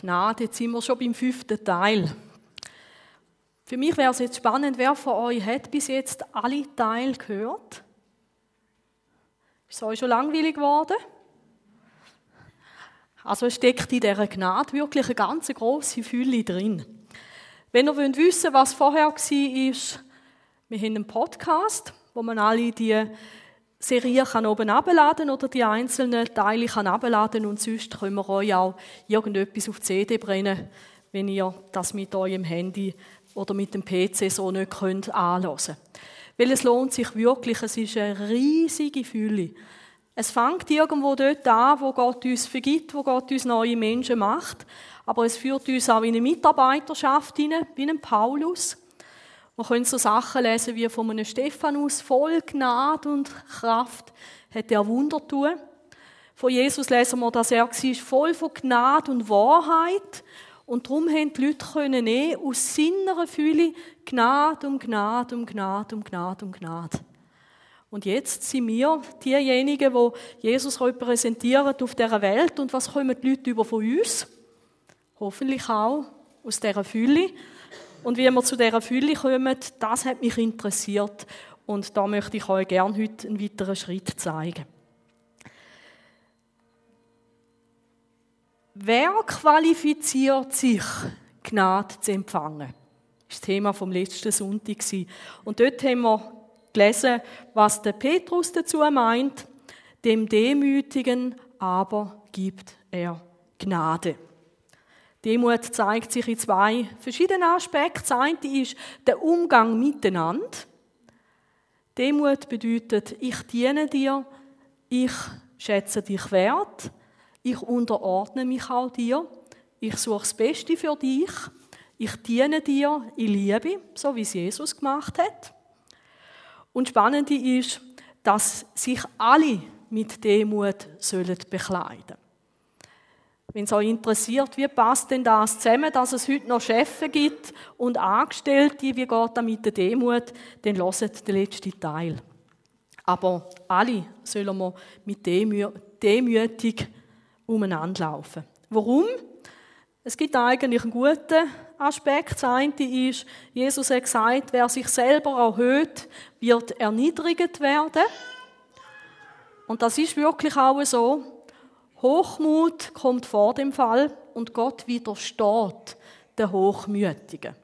Gnade, jetzt sind wir schon beim fünften Teil. Für mich wäre es jetzt spannend, wer von euch hat bis jetzt alle Teile gehört? Ist es euch schon langweilig geworden? Also steckt in dieser Gnade wirklich eine ganz grosse Fülle drin. Wenn ihr wissen wollt, was vorher war, wir haben einen Podcast, wo man alle die Serie kann oben abladen oder die einzelnen Teile kann abladen und sonst können wir euch auch irgendetwas auf die CD brennen, wenn ihr das mit eurem Handy oder mit dem PC so nicht könnt anhören. Weil es lohnt sich wirklich, es ist eine riesige Fülle. Es fängt irgendwo dort an, wo Gott uns vergibt, wo Gott uns neue Menschen macht, aber es führt uns auch in eine Mitarbeiterschaft hinein, wie ein Paulus. Wir können so Sachen lesen wie von einem Stephanus, voll Gnade und Kraft hat er Wunder tun. Von Jesus lesen wir, dass er war voll von Gnade und Wahrheit. Und darum haben die Leute können eh aus seiner Fülle Gnade um Gnade um Gnade um Gnade um Gnade. Und jetzt sind wir diejenigen, die Jesus repräsentieren auf dieser Welt. Und was kommen die Leute über von uns? Hoffentlich auch aus dieser Fülle. Und wie wir zu dieser Fülle kommen, das hat mich interessiert. Und da möchte ich euch gerne heute einen weiteren Schritt zeigen. Wer qualifiziert sich, Gnade zu empfangen? Das war das Thema vom letzten Sonntag. Und dort haben wir gelesen, was der Petrus dazu meint. Dem Demütigen aber gibt er Gnade. Demut zeigt sich in zwei verschiedenen Aspekten. Das eine ist der Umgang miteinander. Demut bedeutet, ich diene dir, ich schätze dich wert, ich unterordne mich auch dir, ich suche das Beste für dich, ich diene dir in Liebe, so wie es Jesus gemacht hat. Und spannend ist, dass sich alle mit Demut sollen bekleiden wenn es euch interessiert, wie passt denn das zusammen, dass es heute noch Chefs gibt und Angestellte, wie geht das mit der Demut, dann hört den letzten Teil. Aber alle sollen wir mit Demü demütig umeinander laufen. Warum? Es gibt eigentlich einen guten Aspekt. Das eine ist, Jesus hat gesagt, wer sich selber erhöht, wird erniedrigt werden. Und das ist wirklich auch so. Hochmut kommt vor dem Fall und Gott widersteht den Hochmütigen.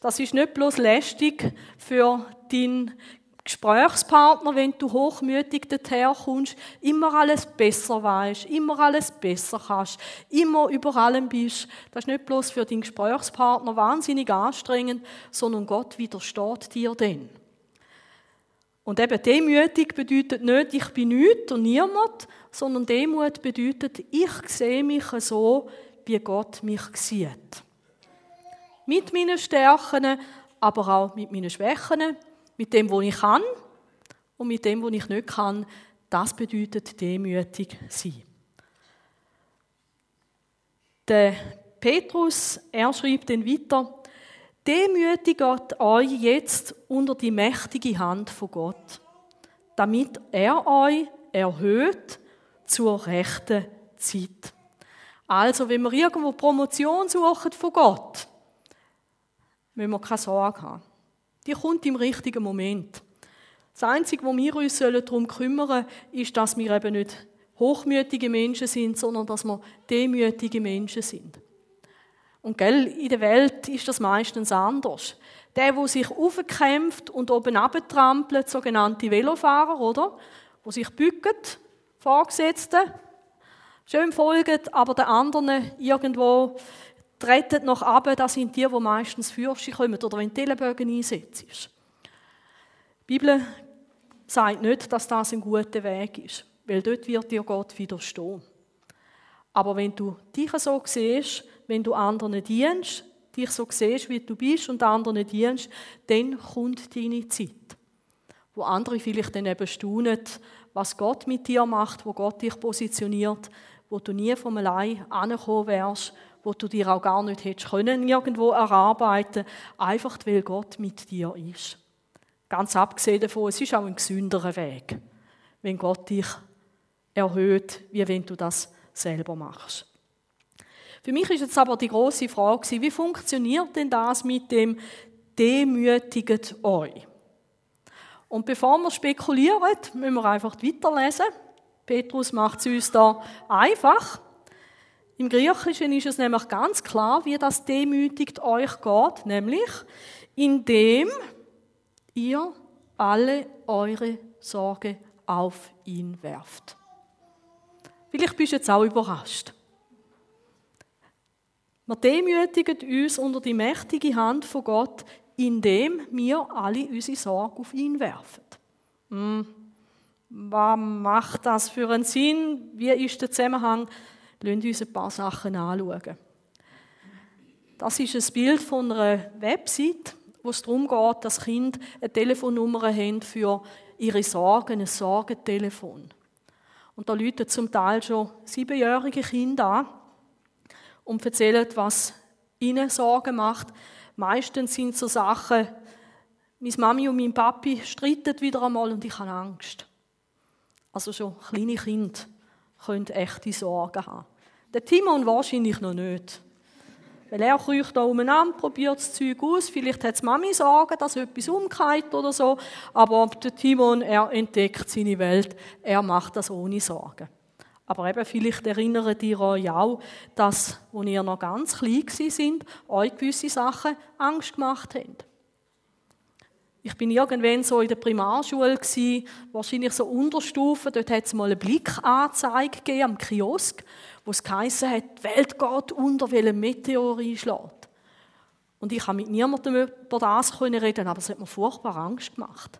Das ist nicht bloß lästig für deinen Gesprächspartner, wenn du hochmütig dorthin kommst, immer alles besser weißt, immer alles besser kannst, immer über allem bist. Das ist nicht bloß für deinen Gesprächspartner wahnsinnig anstrengend, sondern Gott widersteht dir denn. Und eben demütig bedeutet nicht, ich bin nichts und niemand, sondern Demut bedeutet, ich sehe mich so, wie Gott mich sieht. Mit meinen Stärken, aber auch mit meinen Schwächen, mit dem, was ich kann und mit dem, was ich nicht kann. Das bedeutet demütig sein. Der Petrus, er schreibt dann weiter, demütigt euch jetzt unter die mächtige Hand von Gott, damit er euch erhöht zur rechten Zeit. Also, wenn wir irgendwo Promotion suchen von Gott, müssen wir keine Sorge haben. Die kommt im richtigen Moment. Das Einzige, wo wir uns darum kümmern sollen, ist, dass wir eben nicht hochmütige Menschen sind, sondern dass wir demütige Menschen sind. Und gell, in der Welt ist das meistens anders. Der, der sich aufkämpft und oben abtrampelt, sogenannte Velofahrer, oder? Wo sich bückt, Vorgesetzten, schön folgen, aber der anderen irgendwo treten noch ab, das sind die, die meistens Fürsche kommen oder wenn Telebögen einsetzt. Die Bibel sagt nicht, dass das ein guter Weg ist, weil dort wird dir Gott widerstehen. Aber wenn du dich so siehst, wenn du anderen dienst, dich so siehst, wie du bist und anderen dienst, dann kommt deine Zeit. Wo andere vielleicht dann eben staunen, was Gott mit dir macht, wo Gott dich positioniert, wo du nie vom allein angekommen wärst, wo du dir auch gar nicht hättest können irgendwo erarbeiten, einfach weil Gott mit dir ist. Ganz abgesehen davon, es ist auch ein gesünderer Weg, wenn Gott dich erhöht, wie wenn du das selber machst. Für mich ist jetzt aber die große Frage, wie funktioniert denn das mit dem demütigt euch? Und bevor wir spekulieren, müssen wir einfach weiterlesen. Petrus macht es uns da einfach. Im Griechischen ist es nämlich ganz klar, wie das demütigt euch geht, nämlich indem ihr alle eure Sorge auf ihn werft. Vielleicht bist du jetzt auch überrascht. Wir demütigen uns unter die mächtige Hand von Gott, indem wir alle unsere Sorge auf ihn werfen. Hm. Was macht das für einen Sinn? Wie ist der Zusammenhang? Lassen uns ein paar Sachen anschauen. Das ist ein Bild von einer Website, wo es darum geht, dass Kinder eine Telefonnummer haben für ihre Sorgen, ein Sorgentelefon. Und da läuten zum Teil schon siebenjährige Kinder an und erzählen, was ihnen Sorgen macht. Meistens sind so Sachen, meine Mami und mein Papi streiten wieder einmal und ich habe Angst. Also schon kleine Kinder können echte Sorgen haben. Der Timon wahrscheinlich noch nicht. Weil er kriecht da umeinander, probiert das Zeug aus. Vielleicht hat die Mami Sorgen, dass etwas umkehrt oder so. Aber der Timon, er entdeckt seine Welt. Er macht das ohne Sorgen. Aber eben, vielleicht erinnert ihr euch auch, dass, als ihr noch ganz klein sind, euch gewisse Sachen Angst gemacht haben. Ich bin irgendwann so in der Primarschule gewesen, wahrscheinlich so Unterstufe. Dort hat es mal eine Blickanzeige gegeben am Kiosk, wo es geheißen hat, die Welt geht unter, weil ein Meteor einschlägt. Und ich habe mit niemandem über das reden, aber es hat mir furchtbar Angst gemacht.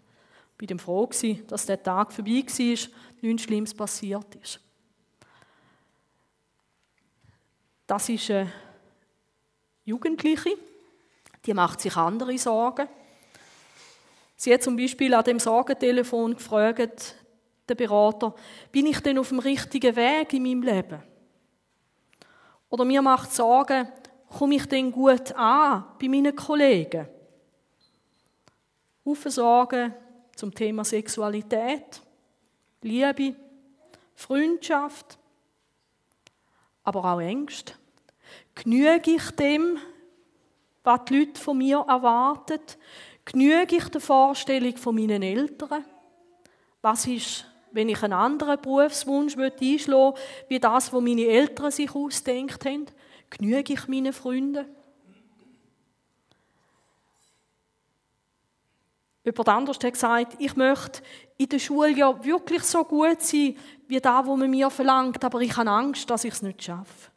Ich war froh, dass der Tag vorbei war, nichts Schlimmes passiert ist. Das ist eine Jugendliche, die macht sich andere Sorgen. Sie hat zum Beispiel an dem Sorgentelefon gefragt, der Berater, bin ich denn auf dem richtigen Weg in meinem Leben? Oder mir macht Sorgen, komme ich denn gut an bei meinen Kollegen? Haufen Sorgen zum Thema Sexualität, Liebe, Freundschaft, aber auch Ängste. Genüge ich dem, was die Leute von mir erwarten? Genüge ich der Vorstellung von meinen Eltern? Was ist, wenn ich einen anderen Berufswunsch einschlagen möchte, wie das, was meine Eltern sich ausdenkt haben? Genüge ich meinen Freunden? Jemand anders hat gesagt, ich möchte in der Schule ja wirklich so gut sein, wie da, wo man mir verlangt, aber ich habe Angst, dass ich es nicht schaffe.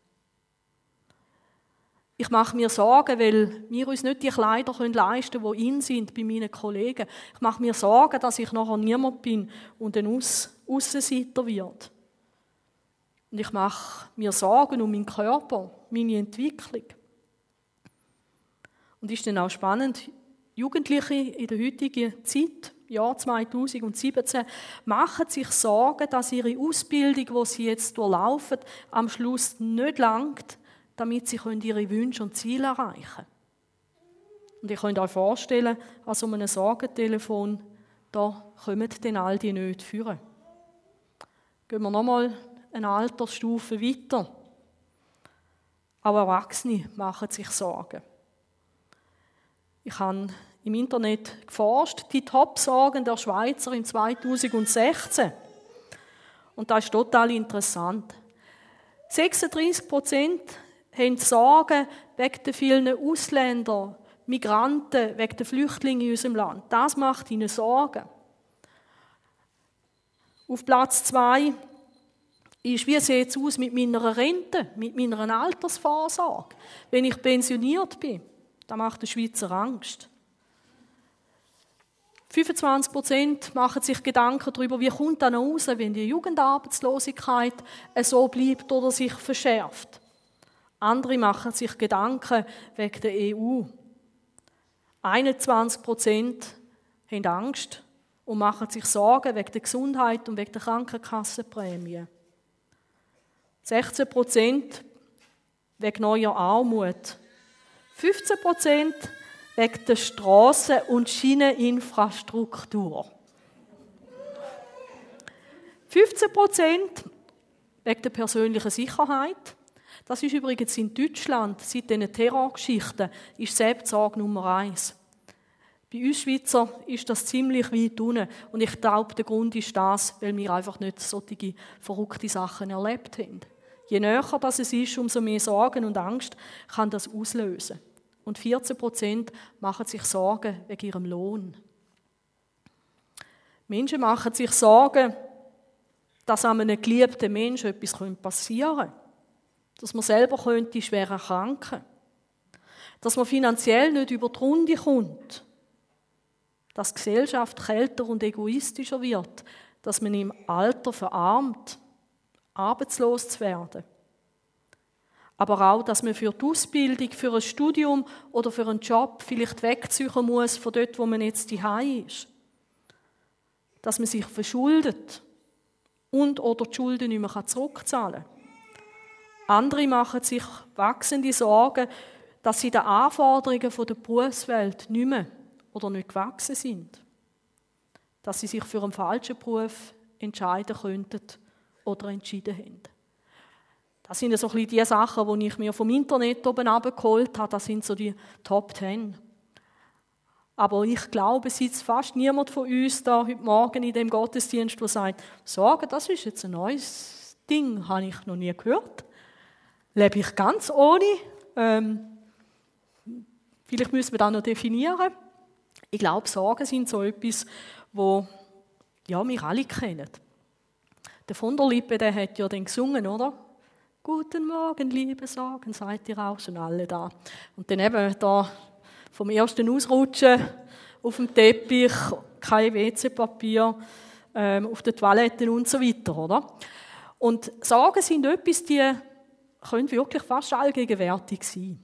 Ich mache mir Sorgen, weil wir uns nicht die Kleider leisten können, die in sind bei meinen Kollegen. Ich mache mir Sorgen, dass ich nachher niemand bin und ein Aus Aussenseiter wird. Und ich mache mir Sorgen um meinen Körper, meine Entwicklung. Und ist dann auch spannend, Jugendliche in der heutigen Zeit, Jahr 2017, machen sich Sorgen, dass ihre Ausbildung, die sie jetzt durchlaufen, am Schluss nicht langt, damit sie ihre Wünsche und Ziele erreichen können. Und ihr könnt euch vorstellen, an so einem Sorgentelefon, da kommen dann all die nicht führen. Gehen wir nochmal eine Altersstufe weiter. Auch Erwachsene machen sich Sorgen. Ich habe im Internet geforscht, die Top-Sorgen der Schweizer in 2016. Und das ist total interessant. 36 Prozent haben Sorgen wegen der vielen Ausländer, Migranten, wegen der Flüchtlinge in unserem Land. Das macht ihnen Sorgen. Auf Platz zwei ist, wie sieht es aus mit meiner Rente, mit meiner Altersvorsorge, wenn ich pensioniert bin. Das macht der Schweizer Angst. 25 Prozent machen sich Gedanken darüber, wie kommt dann raus, wenn die Jugendarbeitslosigkeit so bleibt oder sich verschärft. Andere machen sich Gedanken wegen der EU. 21 Prozent haben Angst und machen sich Sorgen wegen der Gesundheit und wegen der Krankenkassenprämie. 16 Prozent wegen neuer Armut. 15 Prozent wegen der Straßen- und Schieneninfrastruktur. 15 Prozent wegen der persönlichen Sicherheit. Das ist übrigens in Deutschland, seit diesen Terrorgeschichten, ist Selbstsorge Nummer eins. Bei uns Schweizer ist das ziemlich weit unten. Und ich glaube, der Grund ist das, weil wir einfach nicht solche verrückte Sachen erlebt haben. Je näher das es ist, umso mehr Sorgen und Angst kann das auslösen. Und 14 Prozent machen sich Sorgen wegen ihrem Lohn. Menschen machen sich Sorgen, dass einem geliebten Menschen etwas passieren könnte. Dass man selber könnte schwer erkranken Dass man finanziell nicht über die Runde kommt. Dass die Gesellschaft kälter und egoistischer wird. Dass man im Alter verarmt arbeitslos zu werden. Aber auch, dass man für die Ausbildung, für ein Studium oder für einen Job vielleicht wegziehen muss von dort, wo man jetzt die ist. Dass man sich verschuldet und oder die Schulden nicht mehr zurückzahlen kann. Andere machen sich wachsende Sorgen, dass sie den Anforderungen der Berufswelt nicht mehr oder nicht gewachsen sind. Dass sie sich für einen falschen Beruf entscheiden könnten oder entschieden haben. Das sind so ein bisschen die Sachen, die ich mir vom Internet oben abgeholt habe. Das sind so die Top Ten. Aber ich glaube, es sitzt fast niemand von uns da heute Morgen in dem Gottesdienst, der sagt, Sorgen, das ist jetzt ein neues Ding, habe ich noch nie gehört. Lebe ich ganz ohne? Ähm, vielleicht müssen wir das noch definieren. Ich glaube, Sorgen sind so etwas, wo ja, wir alle kennen. Der von der Lippe, der hat ja dann gesungen, oder? Guten Morgen, liebe Sorgen, seid ihr auch schon alle da? Und dann eben da vom ersten Ausrutschen auf dem Teppich, kein WC-Papier, ähm, auf den Toiletten und so weiter, oder? Und Sorgen sind etwas, die können wirklich fast allgegenwärtig sein.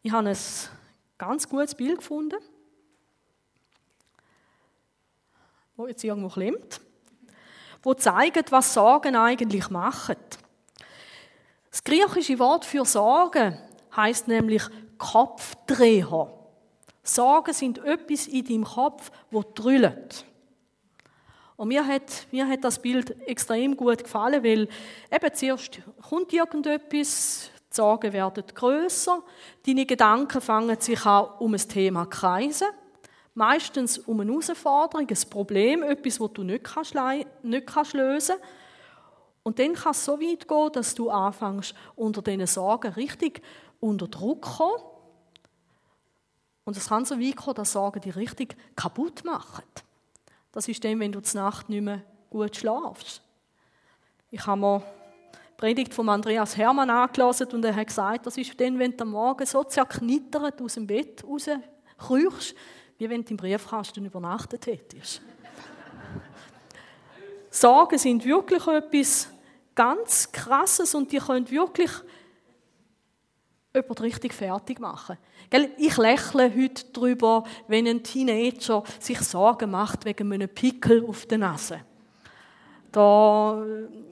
Ich habe ein ganz gutes Bild gefunden, wo jetzt irgendwo klemmt wo zeigen, was Sorgen eigentlich machen. Das griechische Wort für Sorgen heißt nämlich Kopfdreher. Sorgen sind etwas in deinem Kopf, wo drüllt. Und mir hat, mir hat das Bild extrem gut gefallen, weil eben zuerst kommt irgendetwas, die Sorgen werden größer, deine Gedanken fangen sich an um ein Thema kreisen meistens um eine Herausforderung, ein Problem, etwas, das du nicht, kannst, nicht kannst lösen kannst. Und dann kann es so weit gehen, dass du anfängst, unter diesen Sorgen richtig unter Druck zu kommen. Und es kann so weit kommen, dass Sorgen dich richtig kaputt machen. Das ist dann, wenn du zur Nacht nicht mehr gut schlafst. Ich habe mir die Predigt von Andreas Hermann angelassen und er hat gesagt, das ist dann, wenn du am Morgen so zerknittert aus dem Bett rauskriechst, wie wenn du im Briefkasten übernachtet hättest. Sorgen sind wirklich etwas ganz Krasses und die können wirklich jemand richtig fertig machen. Ich lächle heute darüber, wenn ein Teenager sich Sorgen macht wegen einem Pickel auf der Nase. Da,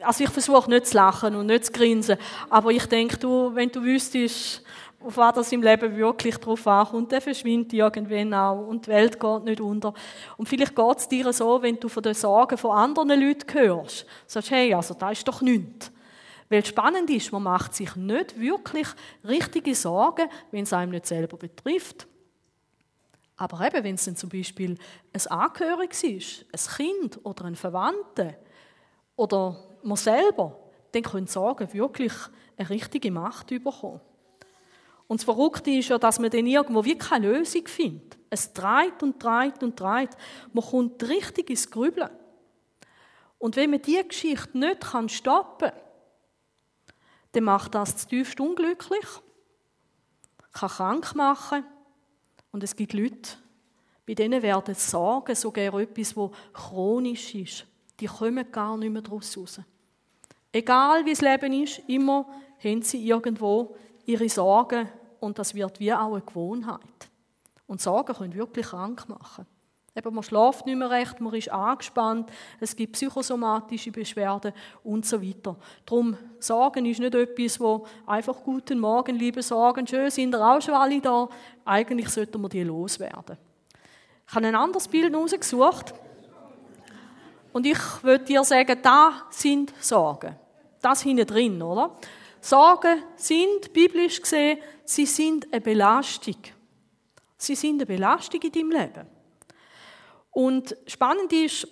also ich versuche nicht zu lachen und nicht zu grinsen, aber ich denke, du, wenn du wüsstest, auf was das im Leben wirklich drauf ankommt, der verschwindet irgendwann auch und die Welt geht nicht unter. Und vielleicht geht es dir so, wenn du von den Sorgen von anderen Leuten hörst, sagst, hey, also da ist doch nichts. Weil spannend ist, man macht sich nicht wirklich richtige Sorgen, wenn es einem nicht selber betrifft. Aber eben, wenn es dann zum Beispiel ein Angehöriges ist, ein Kind oder ein Verwandter oder man selber, dann können Sorgen wirklich eine richtige Macht bekommen. Und das Verrückte ist ja, dass man dann irgendwo wie keine Lösung findet. Es dreht und dreht und dreht. Man kommt richtig ins Grübeln. Und wenn man diese Geschichte nicht stoppen kann, dann macht das zu tiefst unglücklich, kann krank machen. Und es gibt Leute, bei denen werden Sorgen sogar etwas, wo chronisch ist. Die kommen gar nicht mehr daraus raus. Egal wie das Leben ist, immer haben sie irgendwo ihre Sorgen und das wird wie auch eine Gewohnheit. Und Sorgen können wirklich krank machen. Eben, man schläft nicht mehr recht, man ist angespannt, es gibt psychosomatische Beschwerden und so weiter. Darum, Sorgen ist nicht etwas, wo einfach «Guten Morgen, liebe Sorgen, schön, sind ihr auch schon alle da?» Eigentlich sollten wir die loswerden. Ich habe ein anderes Bild rausgesucht und ich würde dir sagen, da sind Sorgen. Das hinten drin, oder? Sorgen sind, biblisch gesehen, sie sind eine Belastung. Sie sind eine Belastung in deinem Leben. Und spannend ist,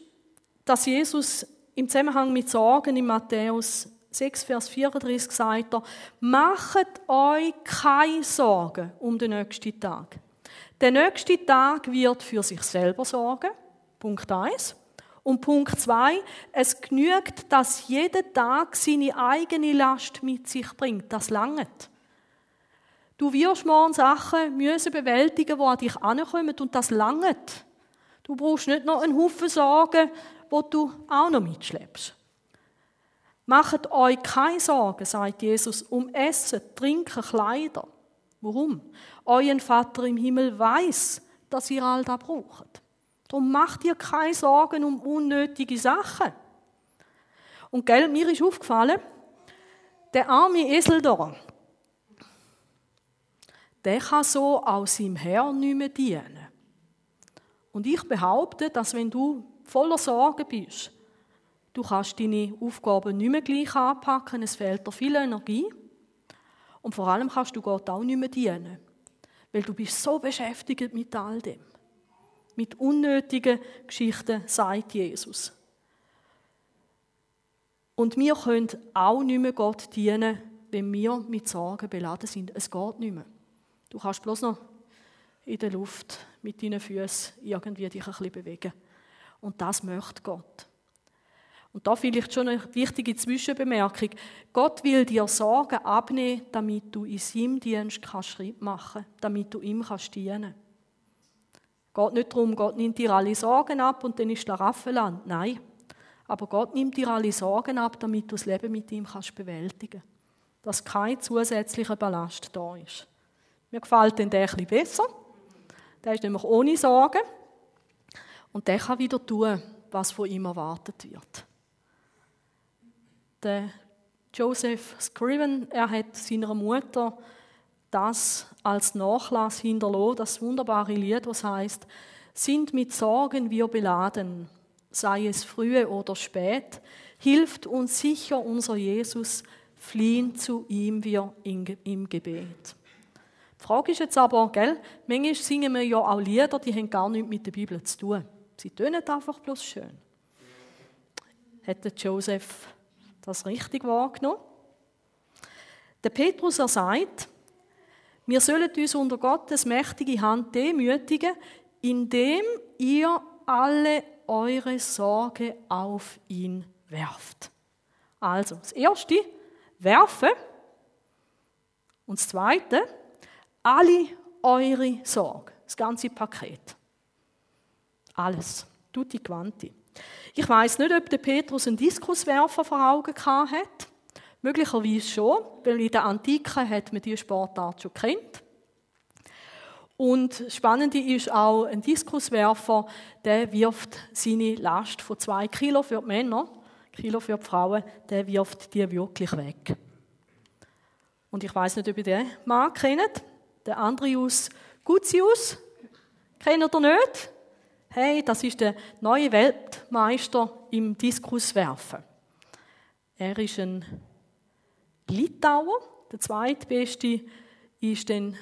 dass Jesus im Zusammenhang mit Sorgen in Matthäus 6, Vers 34 sagt er, macht euch keine Sorgen um den nächsten Tag. Der nächste Tag wird für sich selber sorgen. Punkt 1. Und Punkt 2, es genügt, dass jeder Tag seine eigene Last mit sich bringt. Das langt. Du wirst morgen Sachen müssen bewältigen, die an dich ankommen und das langt. Du brauchst nicht noch einen Haufen Sorgen, wo du auch noch mitschleppst. Macht euch keine Sorgen, sagt Jesus, um Essen, Trinken, Kleider. Warum? Euer Vater im Himmel weiß, dass ihr all das braucht. Darum macht ihr keine Sorgen um unnötige Sachen. Und gell, mir ist aufgefallen, der arme Esel da, der kann so auch seinem Herrn nicht mehr dienen. Und ich behaupte, dass wenn du voller Sorgen bist, du kannst deine Aufgaben nicht mehr gleich anpacken, es fehlt dir viel Energie und vor allem kannst du Gott auch nicht mehr dienen, weil du bist so beschäftigt mit all dem. Mit unnötigen Geschichten, sagt Jesus. Und wir können auch nicht mehr Gott dienen, wenn wir mit Sorgen beladen sind. Es geht nicht mehr. Du kannst bloß noch in der Luft mit deinen Füßen irgendwie dich ein bisschen bewegen. Und das möchte Gott. Und da vielleicht schon eine wichtige Zwischenbemerkung. Gott will dir Sorgen abnehmen, damit du in seinem Dienst kannst Schritt machen kannst, damit du ihm kannst dienen Geht nicht darum, Gott nimmt dir alle Sorgen ab und dann ist Schlaraffenland. Nein. Aber Gott nimmt dir alle Sorgen ab, damit du das Leben mit ihm kannst bewältigen Dass kein zusätzlicher Ballast da ist. Mir gefällt denn der bisschen besser. Der ist nämlich ohne Sorgen. Und der kann wieder tun, was von ihm erwartet wird. Der Joseph Scriven, er hat seiner Mutter das als Nachlass hinterlassen, das wunderbare Lied, was heißt, sind mit Sorgen wir beladen, sei es frühe oder spät, hilft uns sicher unser Jesus, fliehen zu ihm wir im Gebet. Die Frage ist jetzt aber, gell, manchmal singen wir ja auch Lieder, die haben gar nichts mit der Bibel zu tun. Sie tönen einfach bloß schön. Hätte Joseph das richtig wahrgenommen? Der Petrus er sagt, wir sollen uns unter Gottes mächtige Hand demütigen, indem ihr alle eure Sorge auf ihn werft. Also, das erste, werfen. Und das zweite, alle eure Sorge. Das ganze Paket. Alles. Tutti quanti. Ich weiß nicht, ob der Petrus einen Diskuswerfer vor Augen hat. Möglicherweise schon, weil in der Antike hat man diese Sportart schon kennt. Und das Spannende ist auch, ein Diskuswerfer, der wirft seine Last von zwei Kilo für die Männer, Kilo für die Frauen, der wirft die wirklich weg. Und ich weiß nicht, ob ihr den Mann kennt, der Andrius Gutius. Kennt ihr nicht? Hey, das ist der neue Weltmeister im Diskuswerfen. Er ist ein Litauer. Der zweitbeste ist dann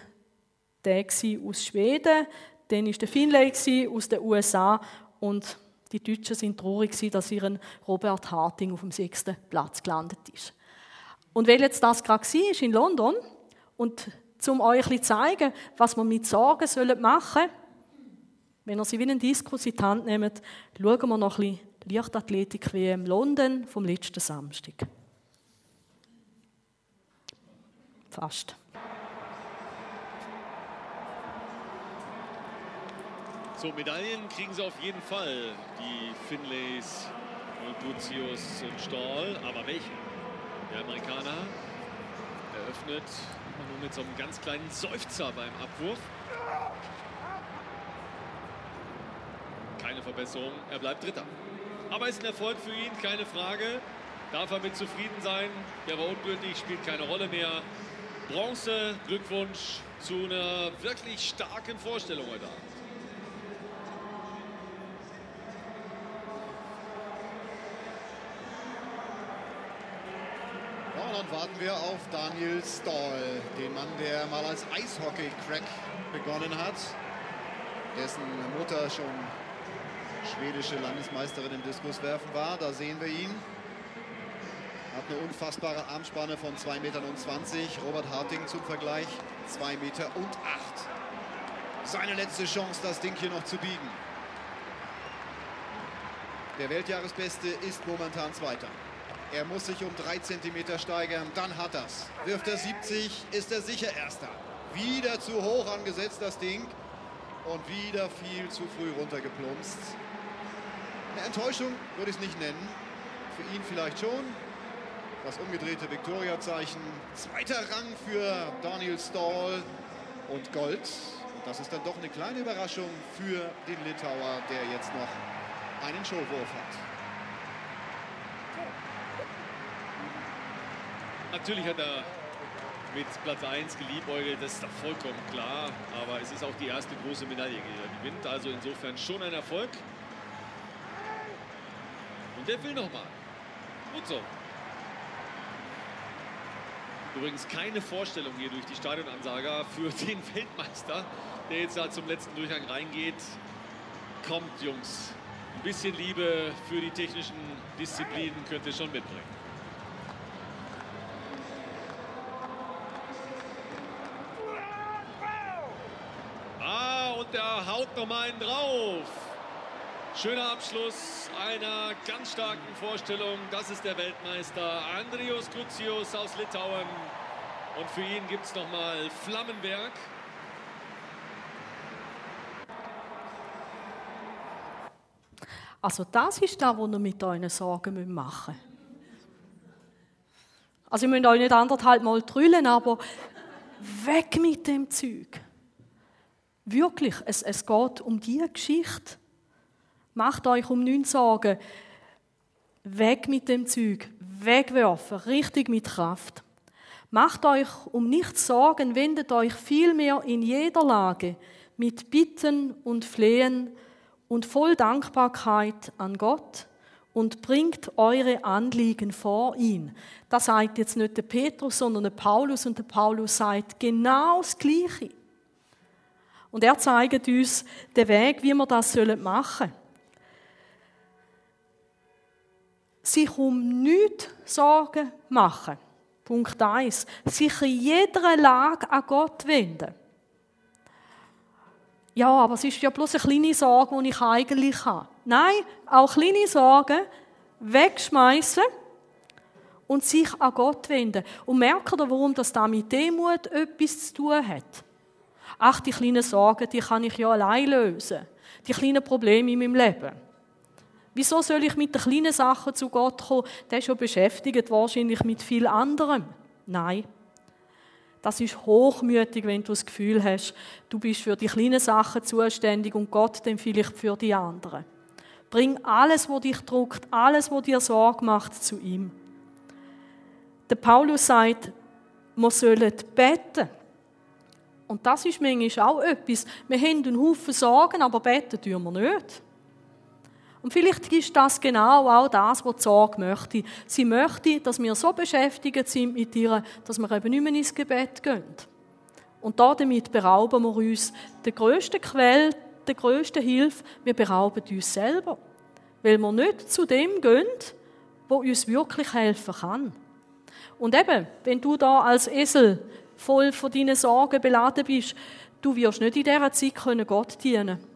der aus Schweden. Dann ist der Finlay aus den USA. Und die Deutschen sind traurig, dass ihren Robert Harting auf dem sechsten Platz gelandet ist. Und weil jetzt das gerade war in London und um euch zu zeigen, was wir mit Sorgen machen sollen, wenn ihr sie wie einen Diskus in die Hand nehmt, schauen wir noch ein bisschen Leichtathletik wie im London vom letzten Samstag. Fast. So, Medaillen kriegen sie auf jeden Fall, die Finlays und Duzius und Stahl. Aber welche? Der Amerikaner eröffnet nur mit so einem ganz kleinen Seufzer beim Abwurf. Keine Verbesserung, er bleibt Dritter. Aber ist ein Erfolg für ihn, keine Frage. Darf er mit zufrieden sein. Der war ungültig, spielt keine Rolle mehr. Bronze, Glückwunsch zu einer wirklich starken Vorstellung heute Abend. gespannt warten wir auf Daniel Stahl, den Mann, der mal als Eishockey-Crack begonnen hat, dessen Mutter schon schwedische Landesmeisterin im Diskuswerfen war. Da sehen wir ihn. Hat eine unfassbare Armspanne von 2,20 Metern. Robert Harting zum Vergleich 2 Meter und 8. Seine letzte Chance, das Ding hier noch zu biegen. Der Weltjahresbeste ist momentan Zweiter. Er muss sich um 3 cm steigern, dann hat er's. Wirft er 70, ist er sicher Erster. Wieder zu hoch angesetzt, das Ding. Und wieder viel zu früh runtergeplumpst. Eine Enttäuschung würde ich es nicht nennen. Für ihn vielleicht schon. Das umgedrehte Victoria-Zeichen. Zweiter Rang für Daniel Stahl und Gold. Und das ist dann doch eine kleine Überraschung für den Litauer, der jetzt noch einen Showwurf hat. Natürlich hat er mit Platz 1 geliebäugelt, das ist doch vollkommen klar. Aber es ist auch die erste große Medaille, die er gewinnt. Also insofern schon ein Erfolg. Und der will nochmal. Gut so. Übrigens keine Vorstellung hier durch die Stadionansager für den Weltmeister, der jetzt da zum letzten Durchgang reingeht. Kommt, Jungs. Ein bisschen Liebe für die technischen Disziplinen könnt ihr schon mitbringen. der haut noch mal einen drauf. Schöner Abschluss einer ganz starken Vorstellung. Das ist der Weltmeister Andrius Krucius aus Litauen. Und für ihn gibt es nochmal Flammenwerk. Also das ist das, was ihr mit euren Sorgen machen müsst. Also ihr müsst euch nicht anderthalb Mal trüllen, aber weg mit dem Zeug. Wirklich, es, es geht um diese Geschichte. Macht euch um nichts Sorgen. Weg mit dem Zeug. Wegwerfen. Richtig mit Kraft. Macht euch um nichts Sorgen, wendet euch vielmehr in jeder Lage mit Bitten und Flehen und voll Dankbarkeit an Gott und bringt eure Anliegen vor ihn. Das sagt jetzt nicht der Petrus, sondern der Paulus und der Paulus sagt genau das Gleiche. Und er zeigt uns den Weg, wie wir das machen sollen. Sich um nichts Sorgen machen. Punkt 1. Sich in jeder Lage an Gott wenden. Ja, aber es ist ja bloß eine kleine Sorge, die ich eigentlich habe. Nein, auch kleine Sorgen wegschmeißen und sich an Gott wenden. Und merkt ihr, warum das da mit Demut etwas zu tun hat? ach, die kleinen Sorgen, die kann ich ja allein lösen. Die kleinen Probleme in meinem Leben. Wieso soll ich mit den kleinen Sachen zu Gott kommen? Der ist schon beschäftigt wahrscheinlich mit viel anderem. Nein. Das ist hochmütig, wenn du das Gefühl hast, du bist für die kleinen Sachen zuständig und Gott dann vielleicht für die anderen. Bring alles, was dich druckt, alles, was dir Sorge macht, zu ihm. Der Paulus sagt, wir sollen beten. Und das ist manchmal auch etwas. Wir haben einen Haufen Sorgen, aber beten tun wir nicht. Und vielleicht ist das genau auch das, was die Sorge möchte. Sie möchte, dass wir so beschäftigt sind mit ihr, dass wir eben nicht mehr ins Gebet gehen. Und damit berauben wir uns der grössten Quelle, der grössten Hilfe. Wir berauben uns selber. Weil wir nicht zu dem gehen, wo uns wirklich helfen kann. Und eben, wenn du da als Esel voll von deinen Sorgen beladen bist, du wirst nicht in dieser Zeit können Gott dienen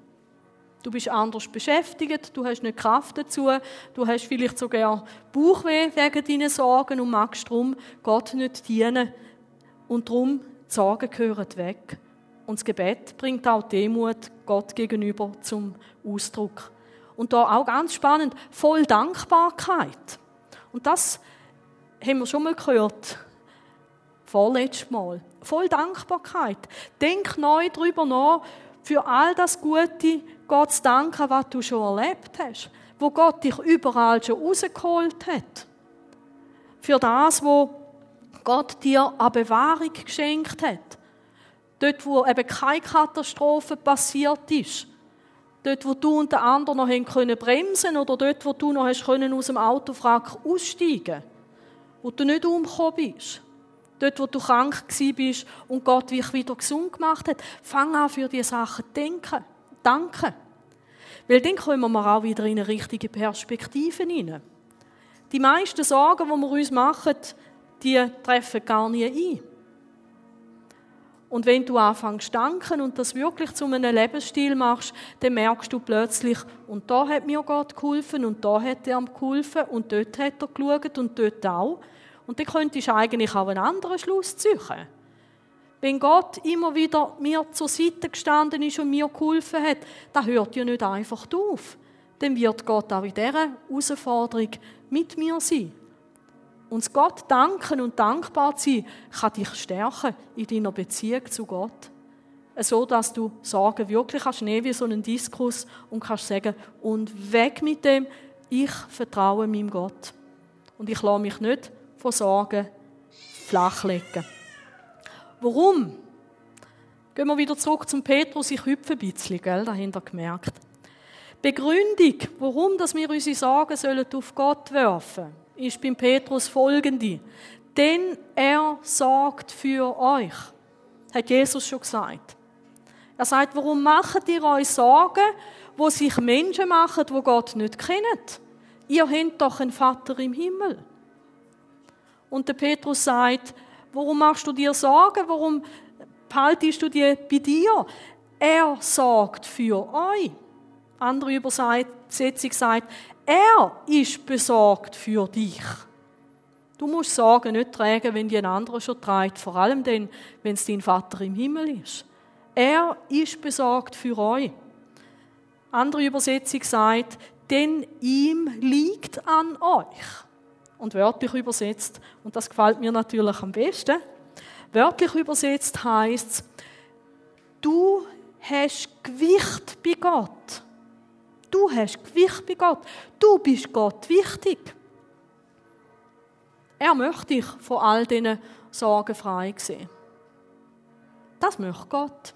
Du bist anders beschäftigt, du hast nicht Kraft dazu, du hast vielleicht sogar Bauchweh wegen deinen Sorgen und magst darum Gott nicht dienen. Und darum, die Sorgen gehören weg. Und das Gebet bringt auch Demut Gott gegenüber zum Ausdruck. Und da auch ganz spannend, voll Dankbarkeit. Und das haben wir schon mal gehört vorletztes Mal. Voll Dankbarkeit. Denk neu darüber nach, für all das Gute Gott zu danken, was du schon erlebt hast. Wo Gott dich überall schon rausgeholt hat. Für das, wo Gott dir eine Bewahrung geschenkt hat. Dort, wo eben keine Katastrophe passiert ist. Dort, wo du und der andere noch bremsen können oder dort, wo du noch hast aus dem Autofrack aussteigen wo du nicht umgekommen bist. Dort, wo du krank bist und Gott dich wieder gesund gemacht hat. Fang an, für diese Sachen zu denken. Danke. Weil dann kommen wir auch wieder in eine richtige Perspektive hinein. Die meisten Sorgen, die wir uns machen, die treffen gar nie ein. Und wenn du anfängst danken und das wirklich zu einem Lebensstil machst, dann merkst du plötzlich, und da hat mir Gott geholfen und da hat er ihm geholfen und dort hat er geschaut und dort auch. Und dann könntest du eigentlich auch einen anderen Schluss ziehen. Wenn Gott immer wieder mir zur Seite gestanden ist und mir geholfen hat, dann hört ja nicht einfach auf. Dann wird Gott auch in dieser Herausforderung mit mir sein. Und Gott danken und dankbar sein, kann dich stärken in deiner Beziehung zu Gott. So, dass du Sorgen wirklich kannst nehmen wie so einen Diskurs und kannst sagen, und weg mit dem, ich vertraue meinem Gott. Und ich lasse mich nicht von Sorgen flachlegen. Warum? Gehen wir wieder zurück zum Petrus, ich hüpfe ein bisschen, gell, dahinter gemerkt. Begründung, warum dass wir unsere Sorgen sollen auf Gott werfen sollen ist beim Petrus folgende. Denn er sorgt für euch. Hat Jesus schon gesagt. Er sagt, warum macht ihr euch Sorgen, wo sich Menschen machen, wo Gott nicht kennt? Ihr habt doch einen Vater im Himmel. Und der Petrus sagt, warum machst du dir Sorgen? Warum behaltest du die bei dir? Er sorgt für euch. Andere Übersetzung sagt, er ist besorgt für dich. Du musst Sorgen nicht tragen, wenn die ein anderer schon trägt, vor allem dann, wenn es dein Vater im Himmel ist. Er ist besorgt für euch. Andere Übersetzung sagt, denn ihm liegt an euch. Und wörtlich übersetzt, und das gefällt mir natürlich am besten, wörtlich übersetzt heißt du hast Gewicht bei Gott. Du hast Gewicht bei Gott. Du bist Gott wichtig. Er möchte dich von all diesen Sorgen frei sehen. Das möchte Gott.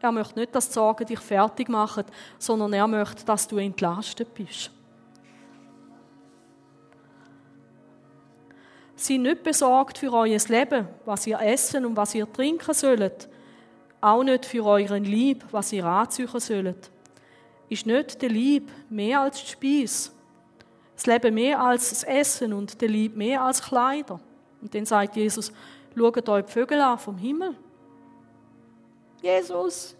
Er möchte nicht, dass die Sorgen dich fertig machen, sondern er möchte, dass du entlastet bist. Seid nicht besorgt für euer Leben, was ihr essen und was ihr trinken sollt. Auch nicht für euren Lieb, was ihr anziehen sollt. Ist nicht der Lieb mehr als die Speise? Das Leben mehr als das Essen und der Lieb mehr als Kleider? Und dann sagt Jesus, schaut euch die Vögel an vom Himmel. Jesus,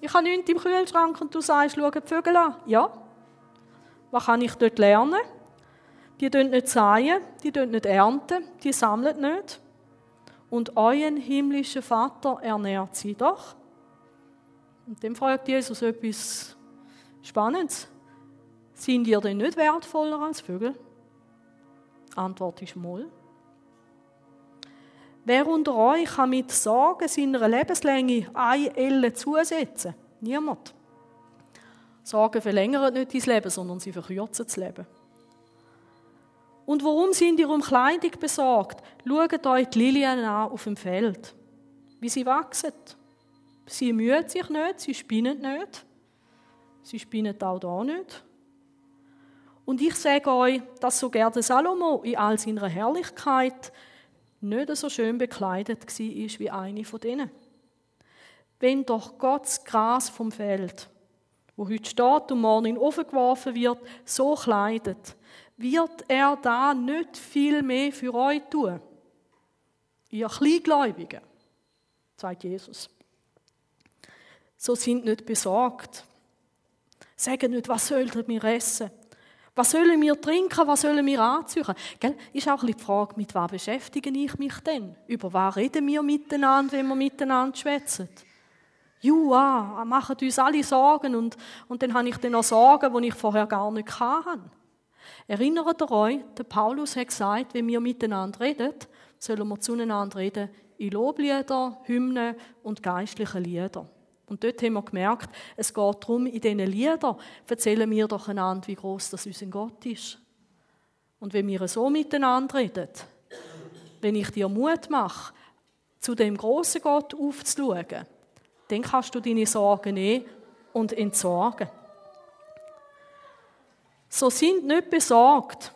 ich habe nichts im Kühlschrank und du sagst, schau die Vögel an. Ja. Was kann ich dort lernen? Die tun nicht säen, die tun nicht ernten, die sammeln nicht. Und euren himmlischen Vater ernährt sie doch. Und dann fragt Jesus etwas Spannendes. Sind ihr denn nicht wertvoller als Vögel? Antwort ist Moll. Wer unter euch kann mit Sorgen seiner Lebenslänge eine Elle zusetzen? Niemand. Sorgen verlängern nicht dein Leben, sondern sie verkürzen das Leben. Und warum sind ihr um Kleidung besorgt? Schaut euch die Lilien an auf dem Feld, wie sie wachsen. Sie mühen sich nicht, sie spinnen nicht. Sie spinnen auch da nicht. Und ich sage euch, dass sogar der Salomo in all seiner Herrlichkeit nicht so schön bekleidet war wie eine von denen. Wenn doch Gott das Gras vom Feld, wo heute steht und morgen in den Ofen geworfen wird, so kleidet, wird er da nicht viel mehr für euch tun. Ihr Kleingläubigen, sagt Jesus so sind nicht besorgt. Sagen nicht, was sollten wir essen? Was sollen wir trinken? Was sollen wir anziehen? Gell? Ist auch ein bisschen die Frage, mit was beschäftige ich mich denn? Über was reden wir miteinander, wenn wir miteinander schwätzen? Ja, machen uns alle Sorgen und, und dann habe ich dann noch Sorgen, die ich vorher gar nicht hatte. Erinnert ihr euch, der Paulus hat gesagt, wenn wir miteinander reden, sollen wir zueinander reden in Loblieder, Hymnen und geistlichen Liedern. Und dort haben wir gemerkt, es geht darum, in diesen Liedern erzählen wir doch einander, wie groß das unser Gott ist. Und wenn wir so miteinander reden, wenn ich dir Mut mache, zu dem großen Gott aufzuschauen, dann kannst du deine Sorgen nehmen und entsorgen. So sind nicht besorgt.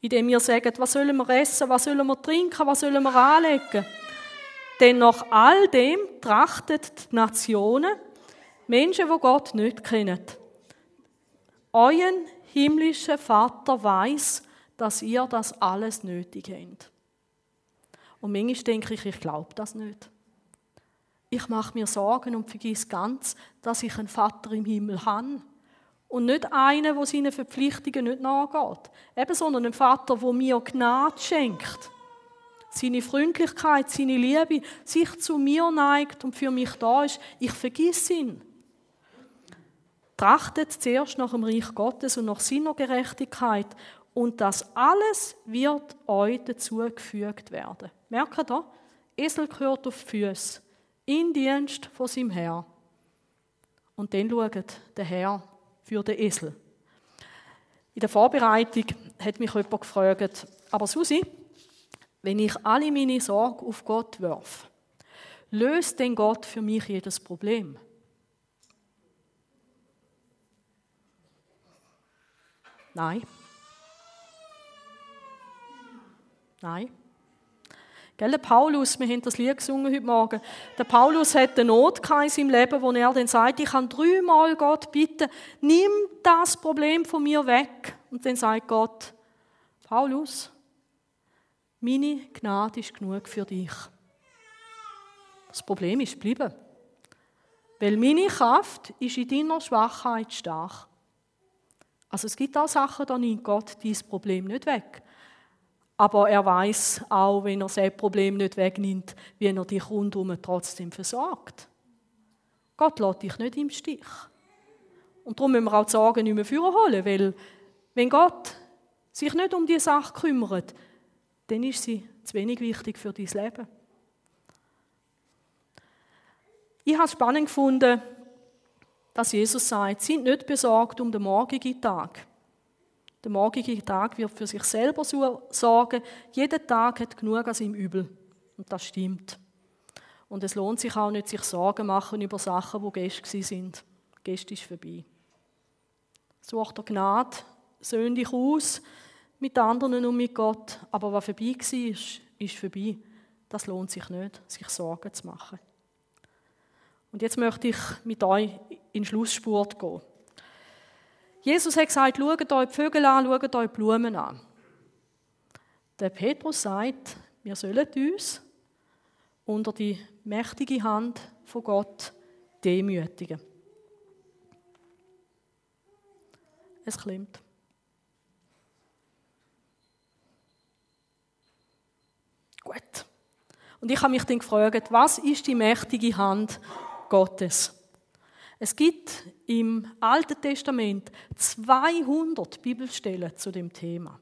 indem wir sagen, was sollen wir essen, was sollen wir trinken, was sollen wir anlegen. Denn nach all dem trachtet die Nationen, Menschen, die Gott nicht kennen. Euren himmlischer Vater weiß, dass ihr das alles nötig habt. Und manchmal denke ich, ich glaube das nicht. Ich mache mir Sorgen und vergiss ganz, dass ich einen Vater im Himmel habe. Und nicht einen, der seinen Verpflichtungen nicht nachgeht. Eben, sondern einen Vater, der mir Gnade schenkt. Seine Freundlichkeit, seine Liebe, sich zu mir neigt und für mich da ist. Ich vergiss ihn. Trachtet zuerst nach dem Reich Gottes und nach seiner Gerechtigkeit und das alles wird euch dazugefügt werden. Merkt ihr? Esel gehört auf die Füße, in Dienst von seinem Herr. Und dann schaut der Herr für den Esel. In der Vorbereitung hat mich jemand gefragt, aber Susi, wenn ich alle meine Sorge auf Gott werfe, löst denn Gott für mich jedes Problem? Nein. Nein. Gell, der Paulus, wir haben das Lied gesungen heute Morgen. Der Paulus hat eine Not in seinem Leben, wo er dann sagt, ich kann dreimal Gott bitten, nimm das Problem von mir weg. Und dann sagt Gott, Paulus, meine Gnade ist genug für dich. Das Problem ist geblieben. Weil meine Kraft ist in deiner Schwachheit stark. Also es gibt auch Sachen, da nimmt Gott dieses Problem nicht weg. Aber er weiß auch, wenn er sein Problem nicht wegnimmt, wie er dich rundherum trotzdem versorgt. Gott lässt dich nicht im Stich. Und darum müssen wir auch die Sorgen nicht mehr holen, weil wenn Gott sich nicht um die Sache kümmert, dann ist sie zu wenig wichtig für dein Leben. Ich habe es spannend gefunden, dass Jesus sagt, sind nicht besorgt um den morgigen Tag. Der morgige Tag wird für sich selber sorgen. Jeder Tag hat genug an seinem Übel. Und das stimmt. Und es lohnt sich auch nicht, sich Sorgen machen über Sachen, die gestern sind. Gestern ist vorbei. Such der Gnade, söhn dich aus mit anderen und mit Gott. Aber was vorbei war, ist vorbei. Das lohnt sich nicht, sich Sorgen zu machen. Und jetzt möchte ich mit euch in Schlussspurt gehen. Jesus hat gesagt, schaut euch die Vögel an, schaut euch die Blumen an. Der Petrus sagt, wir sollen uns unter die mächtige Hand von Gott demütigen. Es klimmt. Gut. Und ich habe mich dann gefragt, was ist die mächtige Hand Gottes. Es gibt im Alten Testament 200 Bibelstellen zu dem Thema.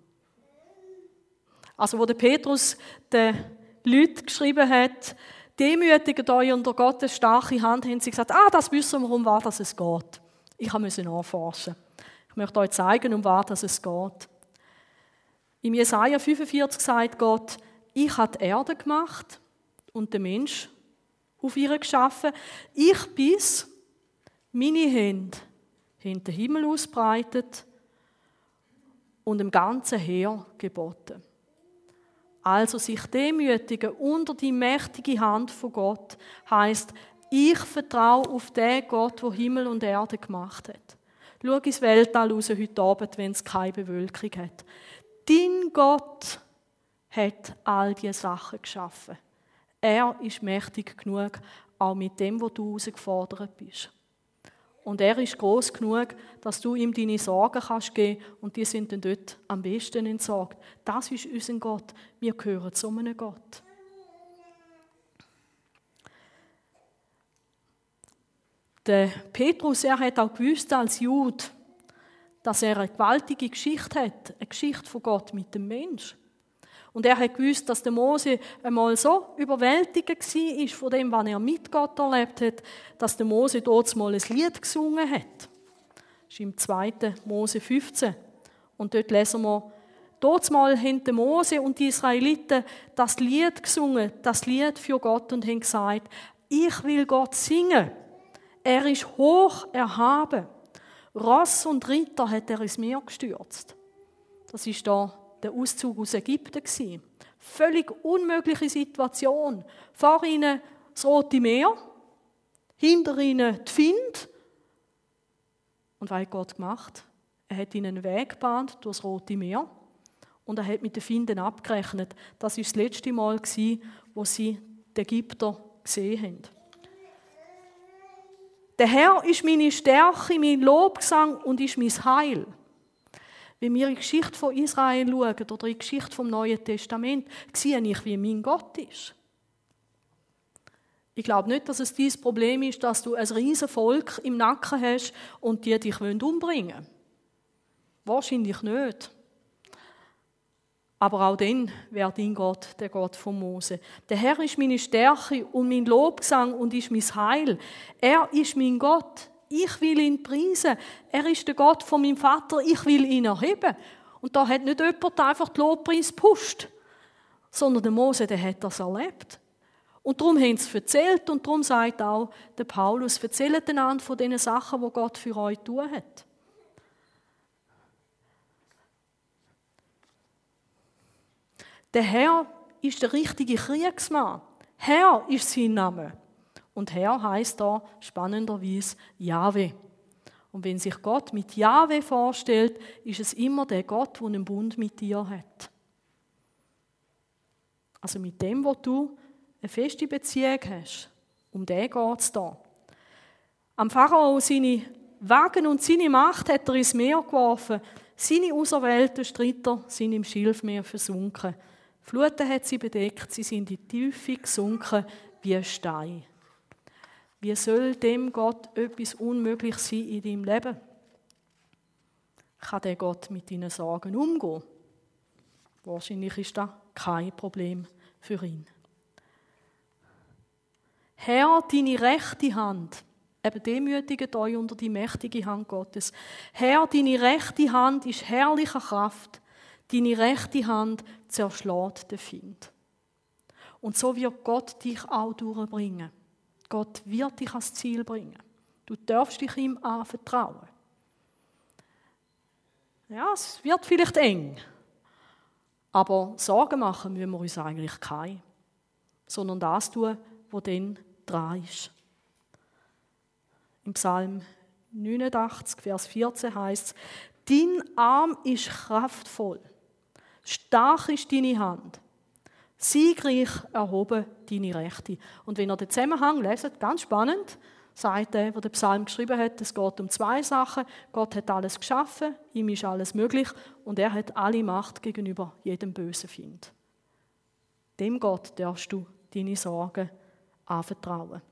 Also wo der Petrus den Leuten geschrieben hat, demütigt euch unter Gottes starke Hand, haben sie gesagt, ah, das wissen wir, um was es geht. Ich musste nachforschen. Ich möchte euch zeigen, um was es geht. Im Jesaja 45 sagt Gott, ich habe die Erde gemacht und den Mensch auf ihr geschaffen. Ich bis, meine Hände haben den Himmel ausbreitet und dem ganzen Heer geboten. Also sich demütigen unter die mächtige Hand von Gott heißt, ich vertraue auf den Gott, der Himmel und Erde gemacht hat. Schau ins Weltall raus heute Abend, wenn es keine Bewölkung hat. Dein Gott hat all diese Sachen geschaffen. Er ist mächtig genug, auch mit dem, wo du herausgefordert bist. Und er ist groß genug, dass du ihm deine Sorgen kannst geben und die sind dann dort am besten entsorgt. Das ist unser Gott. Wir gehören zu einem Gott. Der Petrus, er hat auch gewusst als Jude, dass er eine gewaltige Geschichte hat, eine Geschichte von Gott mit dem Mensch. Und er hat gewusst, dass der Mose einmal so überwältigt war von dem, was er mit Gott erlebt hat, dass der Mose dort mal ein Lied gesungen hat. Das ist im 2. Mose 15. Und dort lesen wir, dort mal haben der Mose und die Israeliten das Lied gesungen, das Lied für Gott und haben gesagt, ich will Gott singen. Er ist hoch erhaben. Ross und Ritter hat er ins Meer gestürzt. Das ist da der Auszug aus Ägypten. Völlig unmögliche Situation. Vor ihnen das Rote Meer, hinter ihnen die Find. Und was hat Gott gemacht? Er hat ihnen einen Weg gebahnt durch das Rote Meer und er hat mit den Finden abgerechnet. Das war das letzte Mal, wo sie die Ägypter gesehen haben. Der Herr ist meine Stärke, mein Lobgesang und ist mein Heil. Wenn wir in die Geschichte von Israel schauen oder in die Geschichte vom Neuen Testament, sehe ich, wie mein Gott ist. Ich glaube nicht, dass es dieses Problem ist, dass du ein riesen Volk im Nacken hast und die dich umbringen wollen. Wahrscheinlich nicht. Aber auch dann wäre dein Gott der Gott von Mose. Der Herr ist meine Stärke und mein Lobgesang und ist mein Heil. Er ist mein Gott. Ich will ihn preisen. Er ist der Gott von meinem Vater. Ich will ihn erheben. Und da hat nicht jemand einfach den Lobpreis gepusht, sondern der Mose, der hat das erlebt. Und darum haben sie erzählt und darum sagt auch der Paulus, erzählt einander von den Sachen, die Gott für euch tun hat. Der Herr ist der richtige Kriegsmann. Herr ist sein Name. Und Herr heißt da spannenderweise Jahwe. Und wenn sich Gott mit Jahwe vorstellt, ist es immer der Gott, der einen Bund mit dir hat. Also mit dem, wo du eine feste Beziehung hast. Um den geht es da. Am Pharao seine Wagen und seine Macht hat er ins Meer geworfen. Seine auserwählten Streiter sind im Schilfmeer versunken. Fluten hat sie bedeckt, sie sind in die Tiefe gesunken wie ein Stein. Wie soll dem Gott etwas unmöglich sein in deinem Leben? Kann der Gott mit deinen Sorgen umgehen? Wahrscheinlich ist das kein Problem für ihn. Herr, deine rechte Hand, eben demütigt euch unter die mächtige Hand Gottes. Herr, deine rechte Hand ist herrlicher Kraft. Deine rechte Hand zerschlägt den Find. Und so wird Gott dich auch durchbringen. Gott wird dich ans Ziel bringen. Du darfst dich ihm anvertrauen. Ja, es wird vielleicht eng. Aber Sorgen machen müssen wir uns eigentlich keine. Sondern das tun, was dann dran ist. Im Psalm 89, Vers 14 heißt es, Dein Arm ist kraftvoll, stark ist deine Hand, siegreich erhoben deine Rechte. Und wenn ihr den Zusammenhang leset, ganz spannend, sagt er, der den Psalm geschrieben hat, es geht um zwei Sachen. Gott hat alles geschaffen, ihm ist alles möglich und er hat alle Macht gegenüber jedem bösen Find. Dem Gott darfst du deine Sorgen anvertrauen.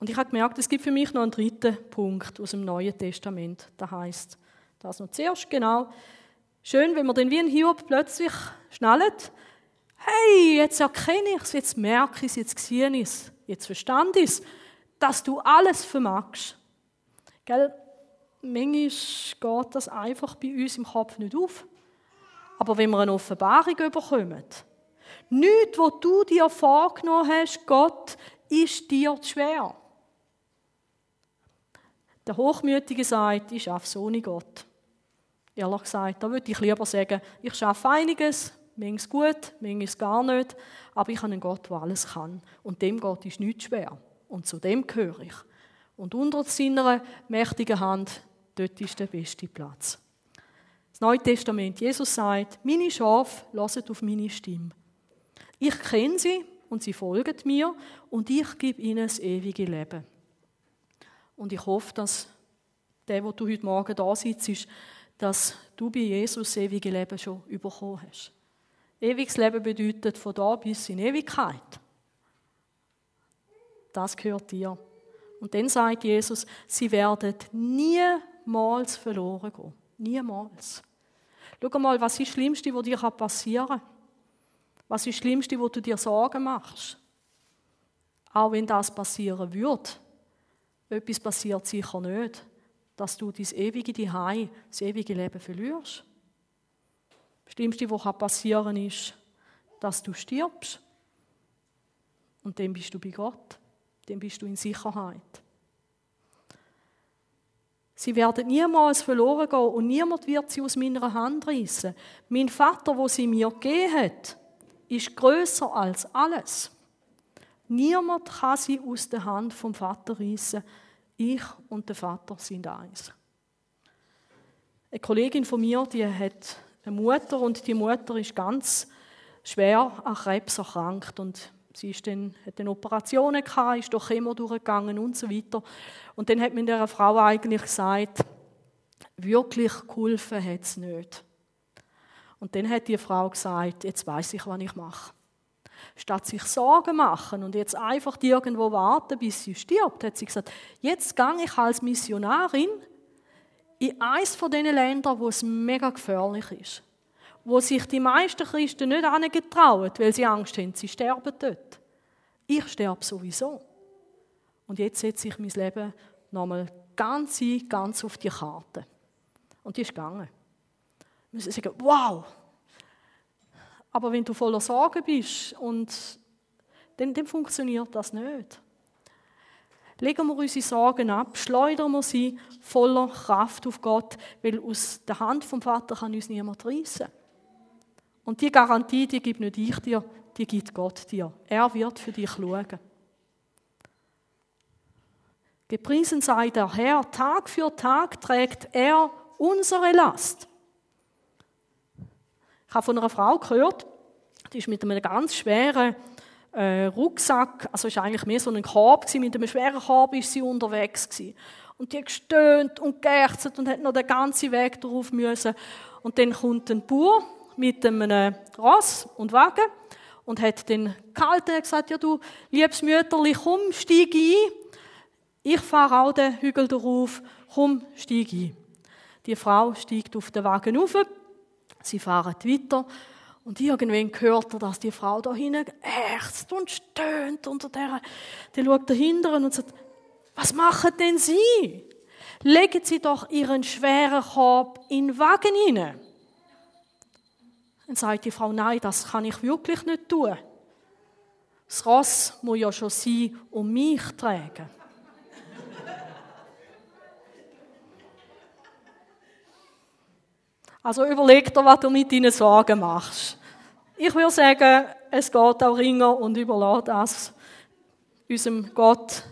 Und ich habe gemerkt, es gibt für mich noch einen dritten Punkt aus dem Neuen Testament. Da heißt das noch zuerst genau. Schön, wenn man dann wie ein Hiob plötzlich schnallt. Hey, jetzt erkenne ich es, jetzt merke ich es, jetzt sehe ich es, jetzt verstand ich es, dass du alles vermagst. Gell? Manchmal geht das einfach bei uns im Kopf nicht auf. Aber wenn wir eine Offenbarung bekommen, Nichts, was du dir vorgenommen hast, Gott, ist dir zu schwer. Der Hochmütige sagt, ich schaffe so ohne Gott. Ehrlich gesagt, da würde ich lieber sagen, ich schaffe einiges, manches gut, manches gar nicht, aber ich habe einen Gott, der alles kann. Und dem Gott ist nichts schwer. Und zu dem gehöre ich. Und unter seiner mächtigen Hand, dort ist der beste Platz. Das Neue Testament, Jesus sagt, meine Schafe hören auf meine Stimme. Ich kenne sie und sie folgen mir und ich gebe ihnen das ewige Leben. Und ich hoffe, dass der, wo du heute Morgen da sitzt, dass du bei Jesus ewige Leben schon bekommen hast. Ewiges Leben bedeutet von da bis in Ewigkeit. Das gehört dir. Und dann sagt Jesus, sie werden niemals verloren gehen. Niemals. Schau mal, was ist das Schlimmste, was dir passieren kann? Was ist das Schlimmste, wo du dir Sorgen machst? Auch wenn das passieren würde, etwas passiert sicher nicht, dass du dein ewige Zuhause, das ewige Leben verlierst. Das Schlimmste, was passieren kann, ist, dass du stirbst. Und dann bist du bei Gott. Dann bist du in Sicherheit. Sie werden niemals verloren gehen und niemand wird sie aus meiner Hand reißen. Mein Vater, wo sie mir gegeben hat, ist größer als alles. Niemand kann sie aus der Hand vom Vater reißen. Ich und der Vater sind eins. Eine Kollegin von mir, die hat eine Mutter und die Mutter ist ganz schwer an Krebs erkrankt und sie ist dann, hat dann Operationen gehabt, ist durch Chemo durchgegangen und so weiter. Und dann hat mir der Frau eigentlich gesagt, wirklich geholfen hat es nicht. Und dann hat die Frau gesagt, jetzt weiß ich, was ich mache. Statt sich Sorgen machen und jetzt einfach irgendwo warten, bis sie stirbt, hat sie gesagt, jetzt gehe ich als Missionarin in eines von diesen Ländern, wo es mega gefährlich ist. Wo sich die meisten Christen nicht angetrauen, weil sie Angst haben, sie sterben dort. Ich sterbe sowieso. Und jetzt setze ich mein Leben nochmal ganz ein, ganz auf die Karte. Und die ist gegangen. Wir sagen, wow, aber wenn du voller Sorge bist, und dann, dann funktioniert das nicht. Legen wir unsere Sorgen ab, schleudern wir sie voller Kraft auf Gott, weil aus der Hand vom Vater kann uns niemand reissen. Und die Garantie, die gibt nicht ich dir, die gibt Gott dir. Er wird für dich schauen. Gepriesen sei der Herr, Tag für Tag trägt er unsere Last. Ich habe von einer Frau gehört, die ist mit einem ganz schweren äh, Rucksack, also ist eigentlich mehr so ein Korb gewesen, mit einem schweren Korb ist sie unterwegs gewesen. Und die hat gestöhnt und geächzt und hat noch den ganzen Weg darauf müssen. Und dann kommt ein Bauer mit einem Ross und Wagen und hat dann gehalten und gesagt, ja du, liebes Mütterli, komm, steig ein. Ich fahre auch den Hügel darauf, komm, steig ein. Die Frau steigt auf den Wagen auf, Sie fahren weiter und irgendwann hört er, dass die Frau da hinten ächzt und stöhnt unter der. Dann schaut er hinter und sagt, was machen denn Sie? Legen Sie doch Ihren schweren Korb in den Wagen hinein. Dann sagt die Frau, nein, das kann ich wirklich nicht tun. Das Ross muss ja schon sein, um mich tragen. Also überleg dir, was du mit deinen Sorgen machst. Ich würde sagen, es geht auch ringer und überlass das unserem Gott,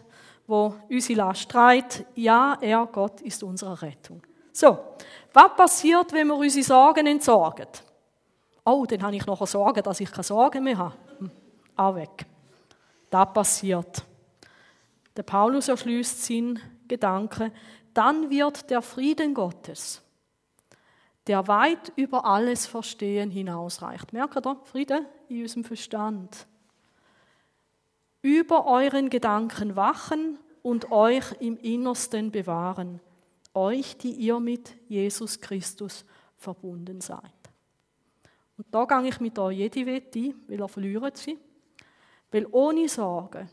wo unsere Last trägt. Ja, er, Gott, ist unsere Rettung. So, was passiert, wenn wir unsere Sorgen entsorgen? Oh, dann habe ich noch Sorgen, dass ich keine Sorgen mehr habe. Hm, auch weg. Das passiert. Der Paulus erschließt seinen Gedanken. Dann wird der Frieden Gottes, der weit über alles Verstehen hinausreicht. Merkt ihr, Friede in unserem Verstand. Über euren Gedanken wachen und euch im Innersten bewahren, euch, die ihr mit Jesus Christus verbunden seid. Und da gehe ich mit euch jede Wette ein, weil er verliert sie. Weil ohne Sorge,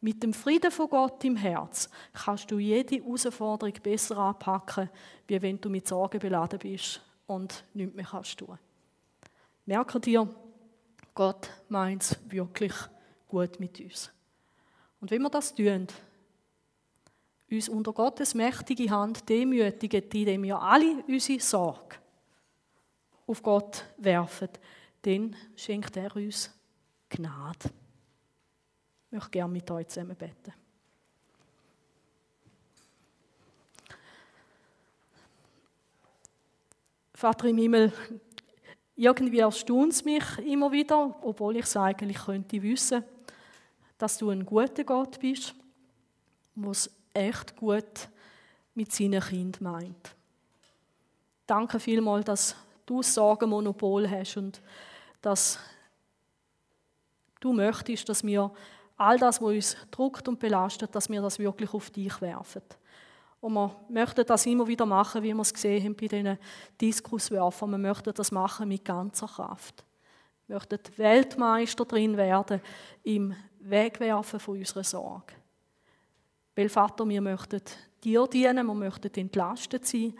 mit dem Frieden von Gott im Herz, kannst du jede Herausforderung besser anpacken, wie wenn du mit Sorgen beladen bist und nichts mehr kannst tun. Merke dir, Gott meint es wirklich gut mit uns. Und wenn wir das tun, uns unter Gottes mächtige Hand demütigen, indem wir alle unsere Sorge auf Gott werfen, dann schenkt er uns Gnade. Ich möchte gerne mit euch zusammen beten. Vater im Himmel, irgendwie erstaunt es mich immer wieder, obwohl ich es eigentlich könnte wissen, dass du ein guter Gott bist, der es echt gut mit seinen Kindern meint. Danke vielmals, dass du das Sorgenmonopol hast und dass du möchtest, dass wir all das, was uns druckt und belastet, dass wir das wirklich auf dich werfen. Und wir möchten das immer wieder machen, wie wir es gesehen haben bei diesen Diskuswerfen. Wir möchten das machen mit ganzer Kraft. Wir möchten Weltmeister drin werden im Wegwerfen von unserer Sorge. Weil, Vater, wir möchten dir dienen, wir möchten entlastet sein,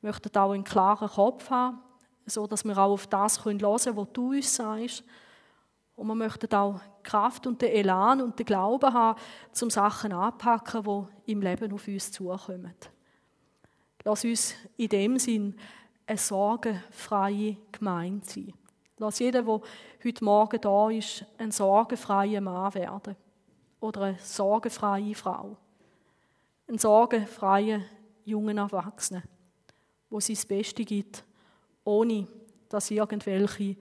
wir möchten auch einen klaren Kopf haben, so dass wir auch auf das hören können, was du uns sagst. Und wir möchten auch Kraft und den Elan und den Glauben haben, zum Sachen anpacken, die im Leben auf uns zukommen. Lass uns in dem Sinn eine sorgenfreie Gemeinde sein. Lass jeder, der heute Morgen da ist, ein sorgenfreier Mann werden. Oder eine sorgenfreie Frau. Ein sorgenfreier jungen Erwachsenen, wo sie das Beste gibt, ohne dass irgendwelche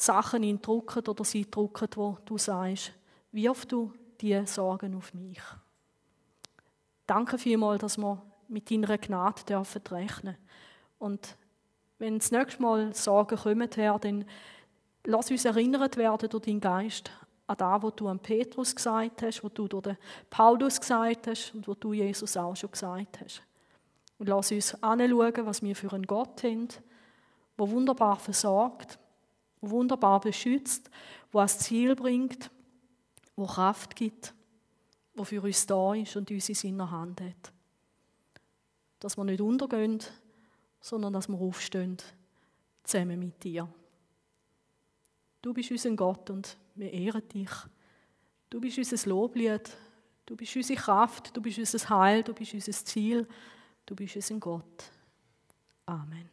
Sachen ihn drucken oder sie drucken, wo du sagst, wirf du die Sorgen auf mich. Danke vielmals, dass wir mit deiner Gnade dürfen rechnen. Und wenn das nächste Mal Sorgen kommen, Herr, dann lass uns erinnert werden durch deinen Geist an das, was du an Petrus gesagt hast, was du durch den Paulus gesagt hast und was du Jesus auch schon gesagt hast. Und lass uns anschauen, was wir für einen Gott haben, der wunderbar versorgt, wunderbar beschützt, der ans Ziel bringt, der Kraft gibt, der für uns da ist und uns in seiner Hand hat. Dass wir nicht untergehen, sondern dass wir aufstehen, zusammen mit dir. Du bist unser Gott und wir ehren dich. Du bist unser Loblied, du bist unsere Kraft, du bist unser Heil, du bist unser Ziel, du bist unser Gott. Amen.